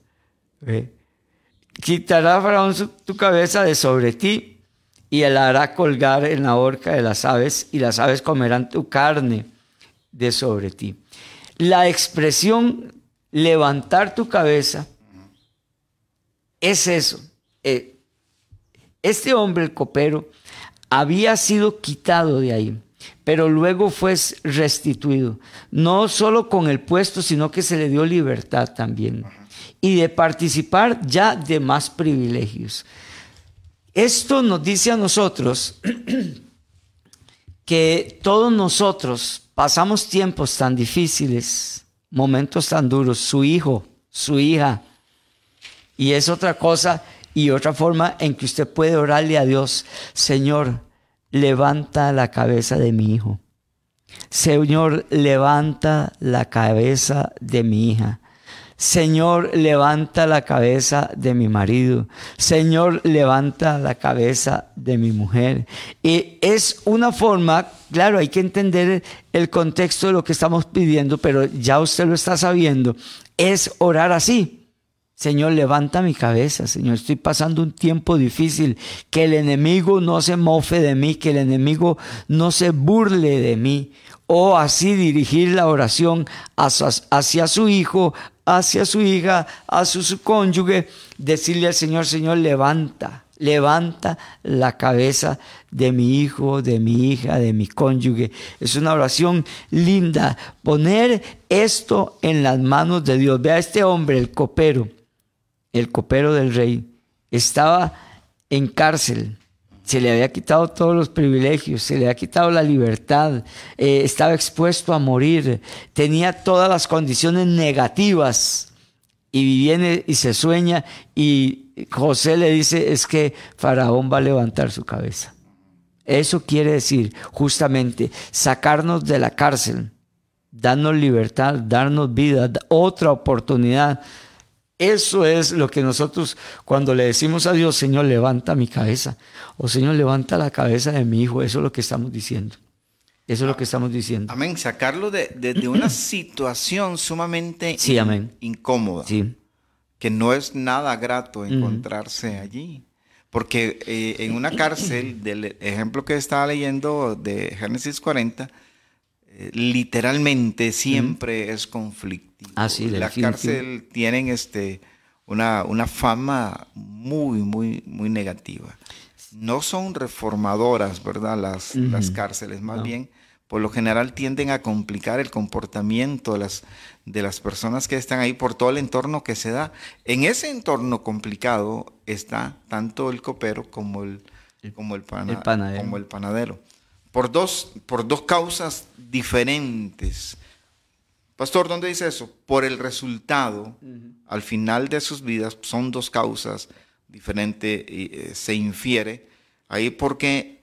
Quitará Faraón tu cabeza de sobre ti y él hará colgar en la horca de las aves y las aves comerán tu carne de sobre ti. La expresión levantar tu cabeza es eso. Eh, este hombre, el copero, había sido quitado de ahí, pero luego fue restituido, no solo con el puesto, sino que se le dio libertad también y de participar ya de más privilegios. Esto nos dice a nosotros que todos nosotros pasamos tiempos tan difíciles, momentos tan duros, su hijo, su hija. Y es otra cosa y otra forma en que usted puede orarle a Dios, Señor, levanta la cabeza de mi hijo. Señor, levanta la cabeza de mi hija. Señor, levanta la cabeza de mi marido. Señor, levanta la cabeza de mi mujer. Y es una forma, claro, hay que entender el contexto de lo que estamos pidiendo, pero ya usted lo está sabiendo. Es orar así. Señor, levanta mi cabeza, Señor. Estoy pasando un tiempo difícil. Que el enemigo no se mofe de mí, que el enemigo no se burle de mí. O así dirigir la oración hacia, su hijo, hacia su hija, a su, cónyuge, decirle al Señor, Señor, levanta, levanta la cabeza de mi hijo, de mi hija, de mi cónyuge. Es una oración linda. Poner esto en las manos de Dios. Vea este hombre, el copero, el copero del rey, estaba en cárcel se le había quitado todos los privilegios, se le había quitado la libertad, eh, estaba expuesto a morir, tenía todas las condiciones negativas Y viene y se sueña y José le dice, es que Faraón va a levantar su cabeza. Eso quiere decir justamente sacarnos de la cárcel, darnos libertad, darnos vida, otra oportunidad. Eso es lo que nosotros cuando le decimos a Dios, Señor, levanta mi cabeza, o Señor, levanta la cabeza de mi hijo, eso es lo que estamos diciendo. Eso es lo que estamos diciendo. Amén, sacarlo de, de, una situación sumamente sí, amén. incómoda. Sí. Que no es nada grato encontrarse allí. Porque eh, en una cárcel, del ejemplo que estaba leyendo de Génesis 40, eh, literalmente siempre es conflictivo. Ah, sí, La cárcel tienen este, una, una fama muy, muy, muy negativa. No son reformadoras, ¿verdad? Las, las cárceles, más bien por lo general tienden a complicar el comportamiento de las, de las personas que están ahí por todo el entorno que se da. En ese entorno complicado está tanto el copero como el, como el, panadero. Como el panadero. Por dos, por dos causas diferentes. Pastor, ¿dónde dice eso? Por el resultado, al final de sus vidas, son dos causas diferentes, y, eh, se infiere ahí porque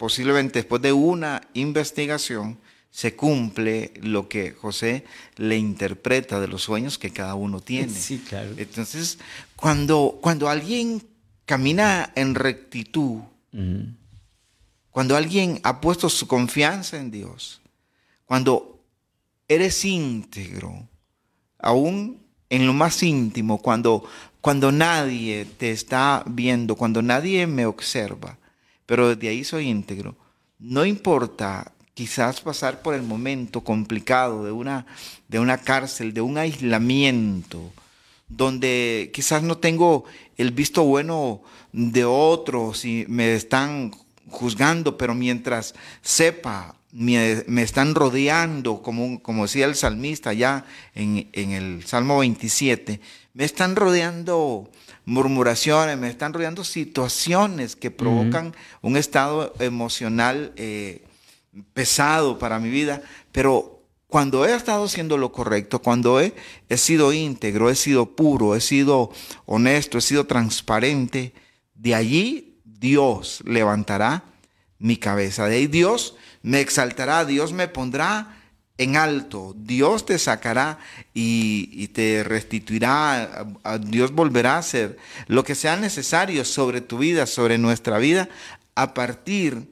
posiblemente después de una investigación, se cumple lo que José le interpreta de los sueños que cada uno tiene. Sí, claro. Entonces, cuando, cuando alguien camina en rectitud, cuando alguien ha puesto su confianza en Dios, cuando eres íntegro, aún en lo más íntimo, cuando, cuando nadie te está viendo, cuando nadie me observa, pero desde ahí soy íntegro. No importa quizás pasar por el momento complicado de una, de una cárcel, de un aislamiento, donde quizás no tengo el visto bueno de otros y me están juzgando, pero mientras sepa, me, están rodeando, como, como decía el salmista ya en, en el Salmo 27, me están rodeando murmuraciones, me están rodeando situaciones que provocan un estado emocional eh, pesado para mi vida, pero cuando he estado haciendo lo correcto, cuando he, he sido íntegro, he sido puro, he sido honesto, he sido transparente, de allí Dios levantará mi cabeza, de ahí Dios me exaltará, Dios me pondrá en alto. Dios te sacará y, te restituirá. Dios volverá a hacer lo que sea necesario sobre tu vida, sobre nuestra vida, a partir,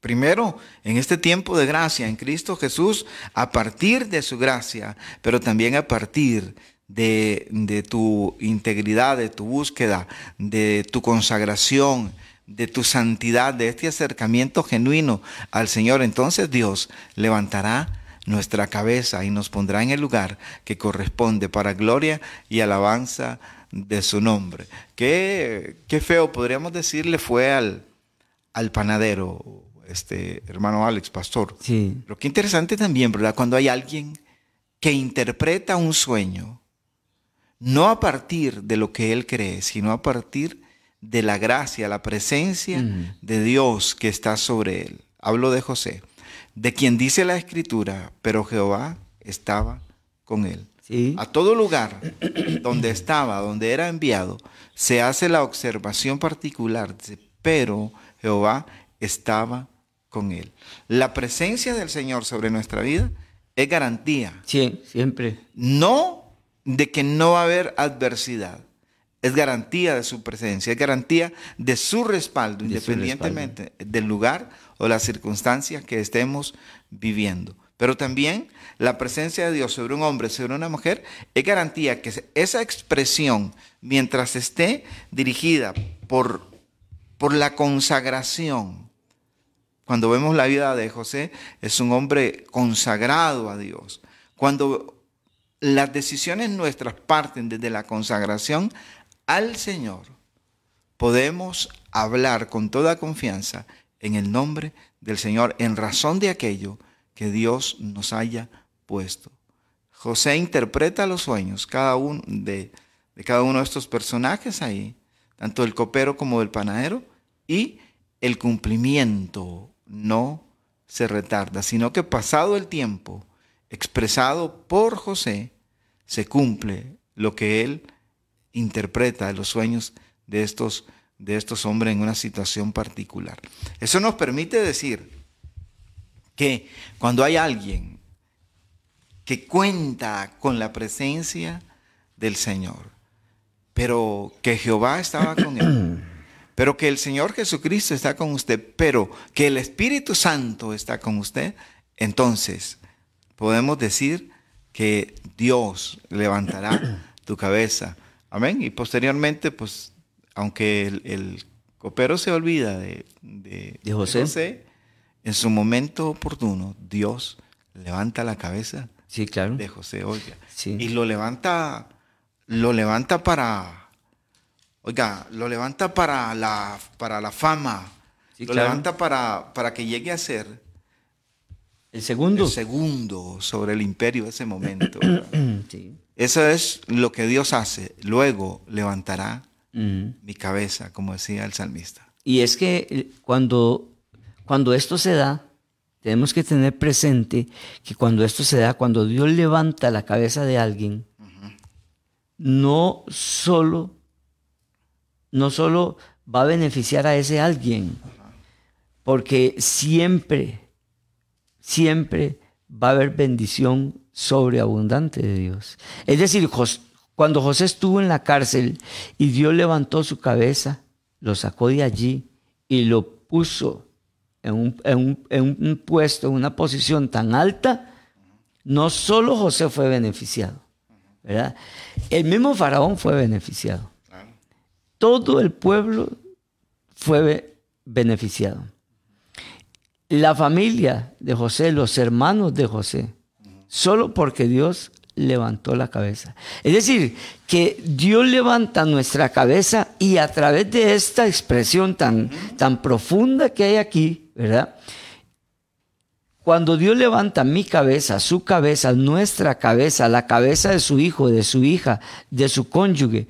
primero, en este tiempo de gracia en Cristo Jesús, a partir de su gracia, pero también a partir de, de tu integridad, de tu búsqueda, de tu consagración de tu santidad, de este acercamiento genuino al Señor, entonces Dios levantará nuestra cabeza y nos pondrá en el lugar que corresponde para gloria y alabanza de su nombre. Qué, qué feo, podríamos decirle, fue al, al panadero, este hermano Alex, pastor. Sí. Pero qué interesante también, ¿verdad? Cuando hay alguien que interpreta un sueño, no a partir de lo que él cree, sino a partir de la gracia, la presencia de Dios que está sobre él. Hablo de José, de quien dice la escritura, pero Jehová estaba con él. A todo lugar donde estaba, donde era enviado, se hace la observación particular, pero Jehová estaba con él. La presencia del Señor sobre nuestra vida es garantía. Sí, siempre. No de que no va a haber adversidad, es garantía de su presencia, es garantía de su respaldo, independientemente del lugar o las circunstancias que estemos viviendo. Pero también la presencia de Dios sobre un hombre, sobre una mujer, es garantía que esa expresión, mientras esté dirigida por, por la consagración, cuando vemos la vida de José, es un hombre consagrado a Dios. Cuando las decisiones nuestras parten desde la consagración, al Señor, podemos hablar con toda confianza en el nombre del Señor, en razón de aquello que Dios nos haya puesto. José interpreta los sueños cada uno de, de cada uno de estos personajes ahí, tanto el copero como del panadero, y el cumplimiento no se retarda, sino que pasado el tiempo expresado por José, se cumple lo que él interpreta los sueños de estos, de estos hombres en una situación particular. Eso nos permite decir que cuando hay alguien que cuenta con la presencia del Señor, pero que Jehová estaba con él, pero que el Señor Jesucristo está con usted, pero que el Espíritu Santo está con usted, entonces podemos decir que Dios levantará tu cabeza. Amén. Y posteriormente, pues, aunque el, copero se olvida de, José. en su momento oportuno, Dios levanta la cabeza sí, claro. de José, oiga. Y lo levanta, lo levanta para, oiga, lo levanta para la, para la fama, lo levanta para, para que llegue a ser el segundo. El segundo sobre el imperio de ese momento. Eso es lo que Dios hace. Luego levantará mi cabeza, como decía el salmista. Y es que eh, cuando, cuando esto se da, tenemos que tener presente que cuando esto se da, cuando Dios levanta la cabeza de alguien, no solo, no solo va a beneficiar a ese alguien, porque siempre, siempre va a haber bendición sobreabundante de Dios. Es decir, cuando José estuvo en la cárcel y Dios levantó su cabeza, lo sacó de allí y lo puso en un, puesto, en una posición tan alta, no solo José fue beneficiado, ¿verdad? El mismo faraón fue beneficiado. Todo el pueblo fue beneficiado. La familia de José, los hermanos de José, solo porque Dios levantó la cabeza. Es decir, que Dios levanta nuestra cabeza y a través de esta expresión tan, tan profunda que hay aquí, ¿verdad? Cuando Dios levanta mi cabeza, su cabeza, nuestra cabeza, la cabeza de su hijo, de su hija, de su cónyuge,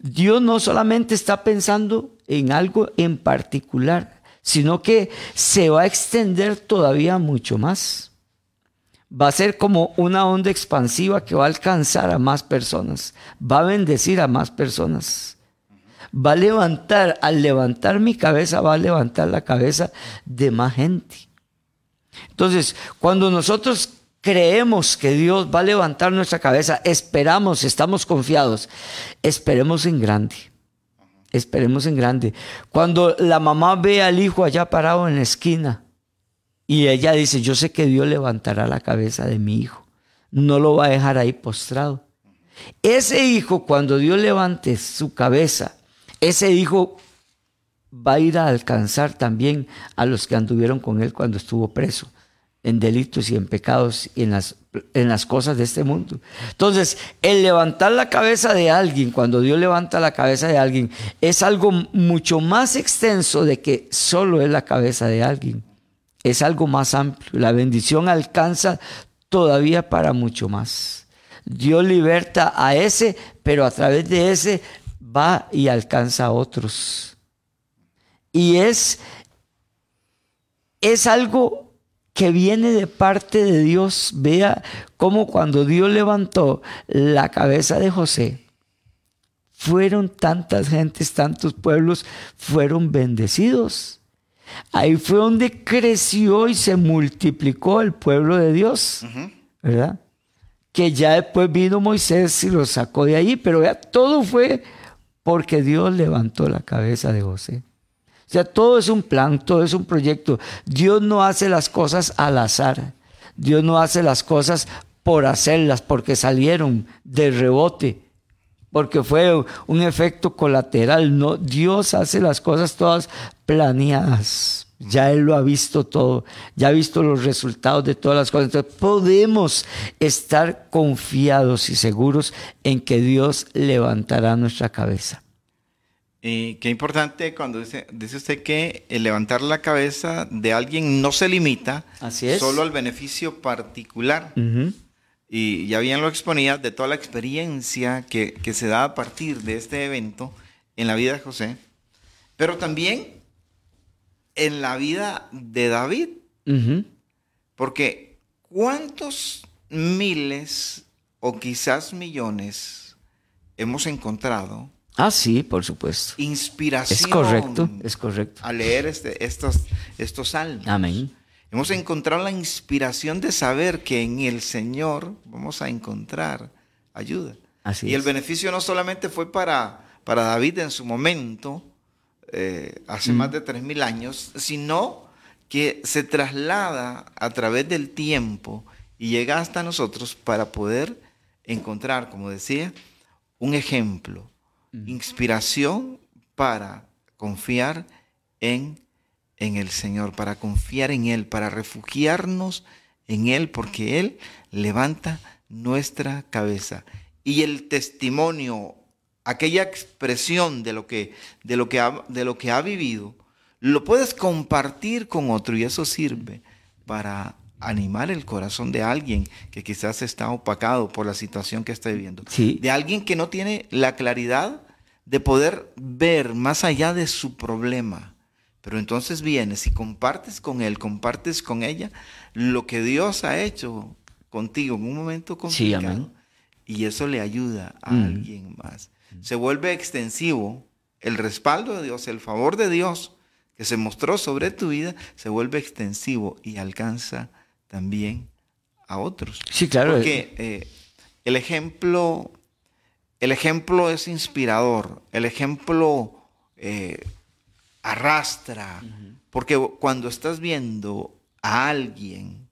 Dios no solamente está pensando en algo en particular, sino que se va a extender todavía mucho más va a ser como una onda expansiva que va a alcanzar a más personas, va a bendecir a más personas. Va a levantar, al levantar mi cabeza, va a levantar la cabeza de más gente. Entonces, cuando nosotros creemos que Dios va a levantar nuestra cabeza, esperamos, estamos confiados, esperemos en grande. Esperemos en grande. Cuando la mamá ve al hijo allá parado en la esquina, y ella dice, yo sé que Dios levantará la cabeza de mi hijo. No lo va a dejar ahí postrado. Ese hijo, cuando Dios levante su cabeza, ese hijo va a ir a alcanzar también a los que anduvieron con él cuando estuvo preso, en delitos y en pecados y en las, en las cosas de este mundo. Entonces, el levantar la cabeza de alguien, cuando Dios levanta la cabeza de alguien, es algo mucho más extenso de que solo es la cabeza de alguien es algo más amplio. La bendición alcanza todavía para mucho más. Dios liberta a ese, pero a través de ese va y alcanza a otros. Y es, es algo que viene de parte de Dios. Vea cómo cuando Dios levantó la cabeza de José, fueron tantas gentes, tantos pueblos, fueron bendecidos. Ahí fue donde creció y se multiplicó el pueblo de Dios, ¿verdad? Que ya después vino Moisés y lo sacó de ahí, pero ya todo fue porque Dios levantó la cabeza de José. O sea, todo es un plan, todo es un proyecto. Dios no hace las cosas al azar. Dios no hace las cosas por hacerlas, porque salieron de rebote porque fue un efecto colateral. No, Dios hace las cosas todas planeadas. Ya Él lo ha visto todo, ya ha visto los resultados de todas las cosas. Entonces podemos estar confiados y seguros en que Dios levantará nuestra cabeza. Y qué importante cuando dice, dice usted que el levantar la cabeza de alguien no se limita solo al beneficio particular y ya bien lo exponía, de toda la experiencia que, se da a partir de este evento en la vida de José, pero también en la vida de David. Porque ¿cuántos miles o quizás millones hemos encontrado Ah, sí, por supuesto. inspiración Es correcto, es correcto. al leer este- estos, estos salmos. Amén. Hemos encontrado la inspiración de saber que en el Señor vamos a encontrar ayuda. Así y el es. beneficio no solamente fue para, para David en su momento, eh, hace más de tres mil años, sino que se traslada a través del tiempo y llega hasta nosotros para poder encontrar, como decía, un ejemplo, inspiración para confiar en, en el Señor, para confiar en Él, para refugiarnos en Él, porque Él levanta nuestra cabeza. Y el testimonio, aquella expresión de lo que, de lo que, ha, de lo que ha vivido, lo puedes compartir con otro y eso sirve para animar el corazón de alguien que quizás está opacado por la situación que está viviendo. Sí. De alguien que no tiene la claridad de poder ver más allá de su problema. Pero entonces vienes y compartes con él, compartes con ella lo que Dios ha hecho contigo en un momento complicado. amén. Y eso le ayuda a Mm. alguien más. Se vuelve extensivo el respaldo de Dios, el favor de Dios que se mostró sobre tu vida, se vuelve extensivo y alcanza también a otros. Sí, claro. Porque eh, el ejemplo, el ejemplo es inspirador, el ejemplo eh, arrastra, porque cuando estás viendo a alguien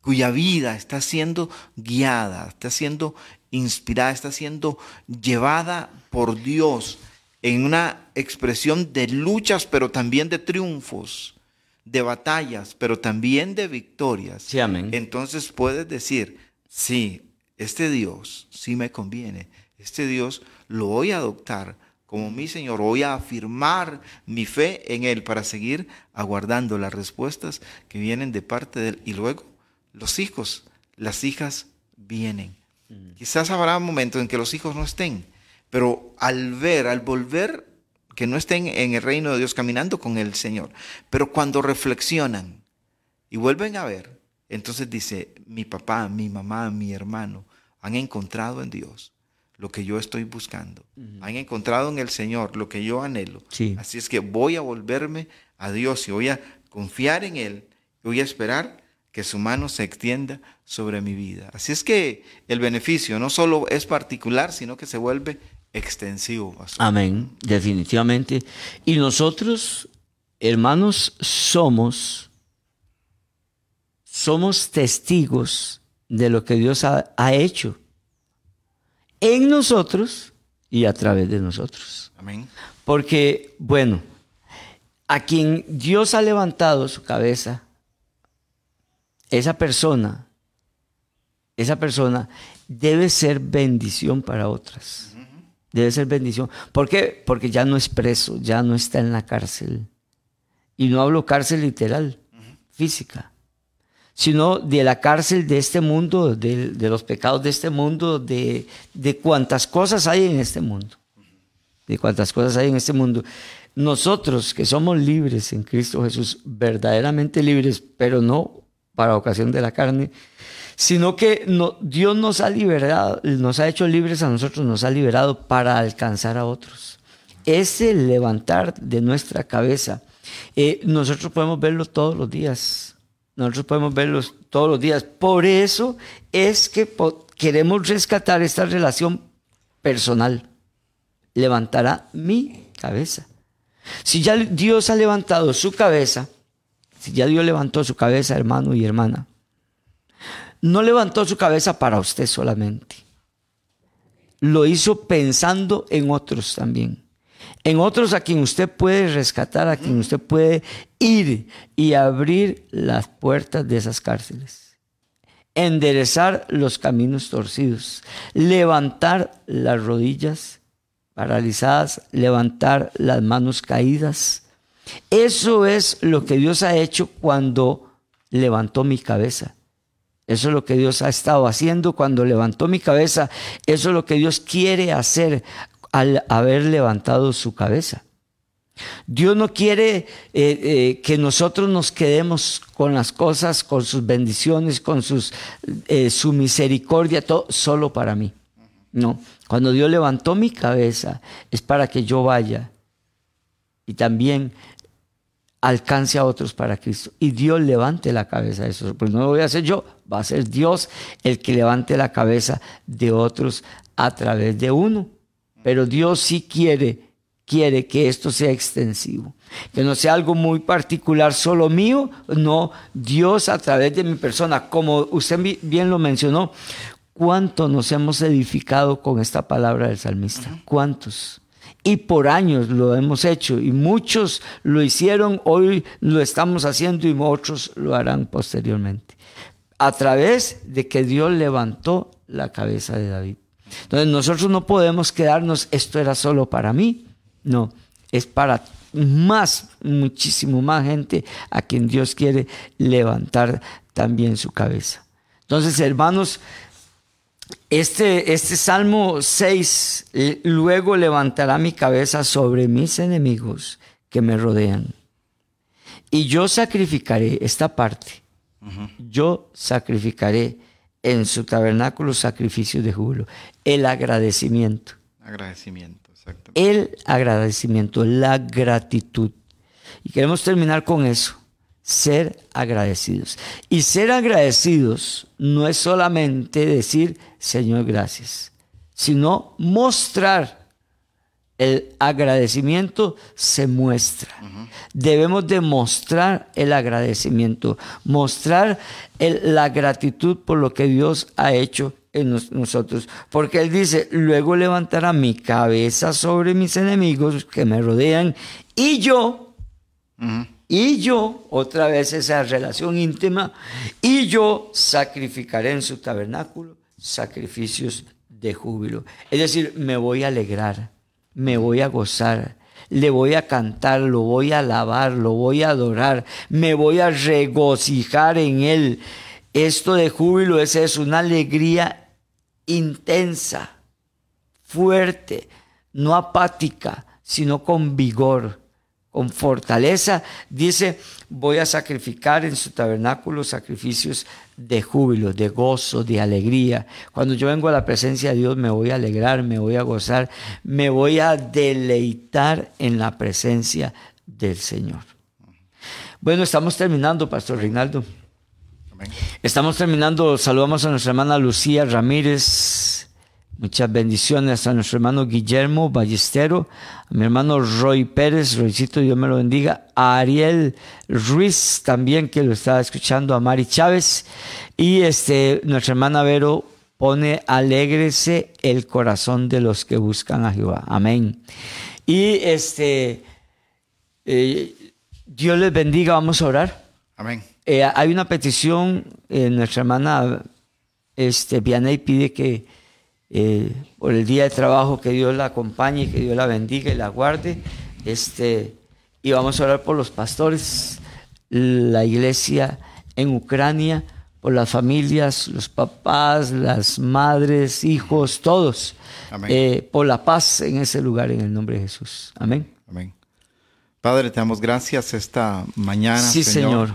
cuya vida está siendo guiada, está siendo inspirada, está siendo llevada por Dios en una expresión de luchas, pero también de triunfos, de batallas, pero también de victorias. Sí, amén. Entonces puedes decir, sí, este Dios sí me conviene, este Dios lo voy a adoptar como mi Señor, voy a afirmar mi fe en Él para seguir aguardando las respuestas que vienen de parte de Él. Y luego los hijos, las hijas vienen. Quizás habrá momentos en que los hijos no estén, pero al ver, al volver, que no estén en el reino de Dios caminando con el Señor, pero cuando reflexionan y vuelven a ver, entonces dice, mi papá, mi mamá, mi hermano han encontrado en Dios lo que yo estoy buscando. Han encontrado en el Señor lo que yo anhelo. Sí. Así es que voy a volverme a Dios y voy a confiar en Él. y Voy a esperar que su mano se extienda sobre mi vida. Así es que el beneficio no solo es particular, sino que se vuelve extensivo. pastor. Amén, definitivamente. Y nosotros, hermanos, somos, somos testigos de lo que Dios ha, ha hecho en nosotros y a través de nosotros. Amén. Porque, bueno, a quien Dios ha levantado su cabeza, esa persona, esa persona debe ser bendición para otras. Debe ser bendición. ¿Por qué? Porque ya no es preso, ya no está en la cárcel. Y no hablo cárcel literal, física, sino de la cárcel de este mundo, de, de los pecados de este mundo, de, de cuantas cosas hay en este mundo de cuántas cosas hay en este mundo. Nosotros que somos libres en Cristo Jesús, verdaderamente libres, pero no para ocasión de la carne, sino que no- Dios nos ha liberado, nos ha hecho libres a nosotros, nos ha liberado para alcanzar a otros. Ese levantar de nuestra cabeza, eh, nosotros podemos verlo todos los días. Nosotros podemos verlo todos los días. Por eso es que queremos rescatar esta relación personal levantará mi cabeza. Si ya Dios ha levantado su cabeza, si ya Dios levantó su cabeza, hermano y hermana, no levantó su cabeza para usted solamente. Lo hizo pensando en otros también. En otros a quien usted puede rescatar, a quien usted puede ir y abrir las puertas de esas cárceles enderezar los caminos torcidos, levantar las rodillas paralizadas, levantar las manos caídas. Eso es lo que Dios ha hecho cuando levantó mi cabeza. Eso es lo que Dios ha estado haciendo cuando levantó mi cabeza. Eso es lo que Dios quiere hacer al haber levantado su cabeza. Dios no quiere eh, eh, que nosotros nos quedemos con las cosas, con sus bendiciones, con sus, eh, su misericordia, todo solo para mí. No, cuando Dios levantó mi cabeza es para que yo vaya y también alcance a otros para Cristo. Y Dios levante la cabeza de esos. Pues no lo voy a hacer yo, va a ser Dios el que levante la cabeza de otros a través de uno. Pero Dios sí quiere, quiere que esto sea extensivo. Que no sea algo muy particular solo mío, no, Dios a través de mi persona, como usted bien lo mencionó, ¿cuánto nos hemos edificado con esta palabra del salmista? ¿Cuántos? y por años lo hemos hecho y muchos lo hicieron, hoy lo estamos haciendo y otros lo harán posteriormente. A través de que Dios levantó la cabeza de David. Entonces nosotros no podemos quedarnos, esto era solo para mí, no, es para más, muchísimo más gente a quien Dios quiere levantar también su cabeza. Entonces, hermanos, este, este Salmo 6, luego levantará mi cabeza sobre mis enemigos que me rodean. Y yo sacrificaré esta parte. Yo sacrificaré en su tabernáculo sacrificios de júbilo. El agradecimiento. Agradecimiento, exacto. El agradecimiento, la gratitud. Y queremos terminar con eso ser agradecidos. Y ser agradecidos no es solamente decir, Señor, gracias, sino mostrar. El agradecimiento se muestra. Debemos demostrar el agradecimiento, mostrar la gratitud por lo que Dios ha hecho en nosotros. Porque Él dice, luego levantará mi cabeza sobre mis enemigos que me rodean y yo, y yo, otra vez esa relación íntima, y yo sacrificaré en su tabernáculo sacrificios de júbilo. Es decir, me voy a alegrar, me voy a gozar, le voy a cantar, lo voy a alabar, lo voy a adorar, me voy a regocijar en él. Esto de júbilo es, es una alegría intensa, fuerte, no apática, sino con vigor con fortaleza, dice, voy a sacrificar en su tabernáculo sacrificios de júbilo, de gozo, de alegría. Cuando yo vengo a la presencia de Dios me voy a alegrar, me voy a gozar, me voy a deleitar en la presencia del Señor. Bueno, estamos terminando, Pastor Reinaldo. Estamos terminando, saludamos a nuestra hermana Lucía Ramírez, Muchas bendiciones a nuestro hermano Guillermo Ballestero, a mi hermano Roy Pérez, Roycito, Dios me lo bendiga, a Ariel Ruiz también que lo estaba escuchando, a Mari Chávez y este, nuestra hermana Vero pone alégrese el corazón de los que buscan a Jehová. Amén. Y este, eh, Dios les bendiga, vamos a orar. Amén. Eh, hay una petición, eh, nuestra hermana este, Vianey pide que eh, por el día de trabajo, que Dios la acompañe, que Dios la bendiga y la guarde. Este, y vamos a orar por los pastores, la iglesia en Ucrania, por las familias, los papás, las madres, hijos, todos, eh, por la paz en ese lugar, en el nombre de Jesús. Amén. Amén. Padre, te damos gracias esta mañana. Sí, Señor.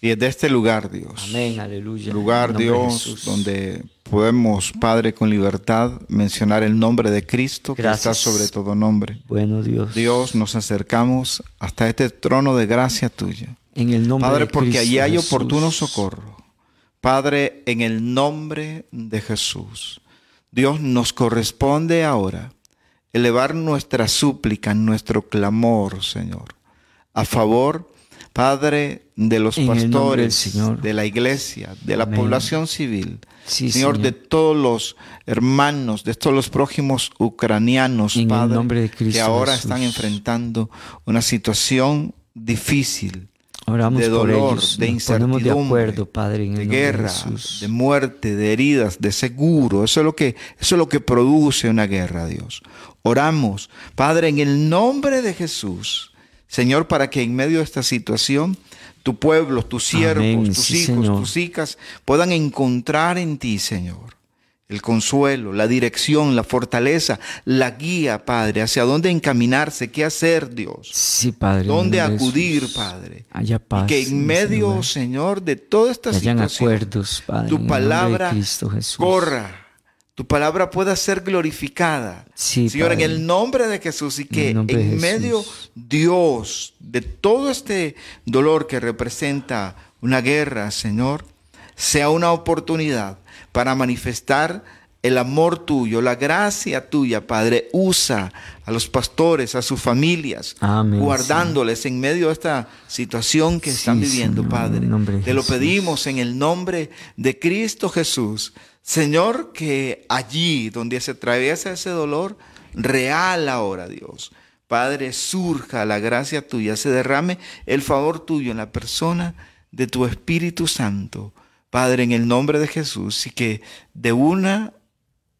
Y desde este lugar, Dios. Amén, aleluya. Lugar, Dios, donde podemos, Padre, con libertad mencionar el nombre de Cristo que está sobre todo nombre. Bueno, Dios. Dios, nos acercamos hasta este trono de gracia tuya. En el nombre Padre, de porque Cristo allí hay Jesús. oportuno socorro. Padre, en el nombre de Jesús. Dios nos corresponde ahora elevar nuestra súplica, nuestro clamor, Señor, a favor, Padre, de los En pastores, Señor. de la iglesia, de la Amén. población civil. Sí, Señor, Señor. de todos los hermanos, de todos los prójimos ucranianos, En el Padre, nombre de Cristo que ahora Jesús. están enfrentando una situación difícil, Oramos de dolor, ellos. de incertidumbre, de acuerdo, Padre, en de guerra, de de muerte, de heridas, de seguro. Eso es lo que eso es lo que produce una guerra, Dios. Oramos, Padre, en el nombre de Jesús, Señor, para que en medio de esta situación tu pueblo, tus siervos, Amén. tus Sí, hijos, Señor. tus hijas puedan encontrar en ti, Señor, el consuelo, la dirección, la fortaleza, la guía, Padre, hacia dónde encaminarse, qué hacer, Dios. Sí, Padre. ¿Dónde acudir, Jesús. Padre? Haya paz. y que en medio. Señor, de toda esta situación, acuerdos, Padre. en tu palabra Cristo Jesús. corra, tu palabra pueda ser glorificada. Señor, en el nombre de Jesús y que en, medio, Dios, de todo este dolor que representa una guerra, Señor, sea una oportunidad para manifestar el amor tuyo, la gracia tuya, Padre. Usa a los pastores, a sus familias, guardándoles en medio de esta situación que están viviendo, Padre. Te lo pedimos en el nombre de Cristo Jesús. Señor, que allí donde se atraviesa ese dolor, real ahora, Dios. Padre, surja la gracia tuya, se derrame el favor tuyo en la persona de tu Espíritu Santo. Padre, en el nombre de Jesús, y que de una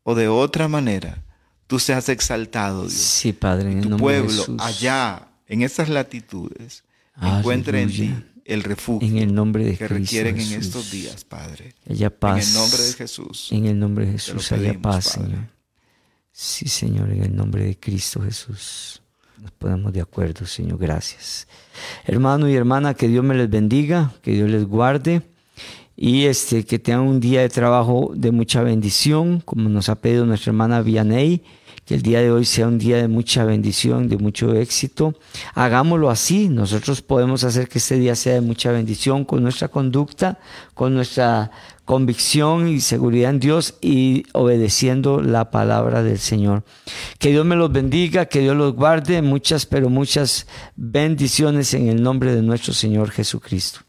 o de otra manera tú seas exaltado, Dios. Sí, Padre, en tu pueblo allá, en esas latitudes, encuentre en ti el refugio en el nombre de que requieren en estos días, Padre. Haya paz. En el nombre de Jesús. En el nombre de Jesús haya paz, Señor. Sí, Señor, en el nombre de Cristo Jesús. Nos ponemos de acuerdo, Señor. Gracias. Hermano y hermana, que Dios me les bendiga, que Dios les guarde y este, que tengan un día de trabajo de mucha bendición, como nos ha pedido nuestra hermana Vianey, que el día de hoy sea un día de mucha bendición, de mucho éxito. Hagámoslo así, nosotros podemos hacer que este día sea de mucha bendición con nuestra conducta, con nuestra convicción y seguridad en Dios y obedeciendo la palabra del Señor. Que Dios me los bendiga, que Dios los guarde, muchas, pero muchas bendiciones en el nombre de nuestro Señor Jesucristo.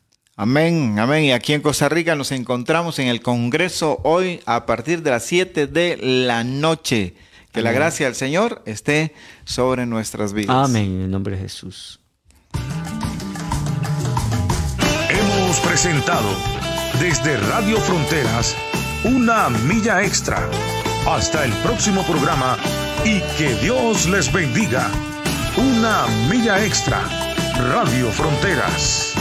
Amén, amén. Y aquí en Costa Rica nos encontramos en el Congreso hoy a partir de las 7 de la noche. Que la gracia del Señor esté sobre nuestras vidas. Amén, en el nombre de Jesús. Hemos presentado desde Radio Fronteras una milla extra. Hasta el próximo programa y que Dios les bendiga. Una milla extra. Radio Fronteras.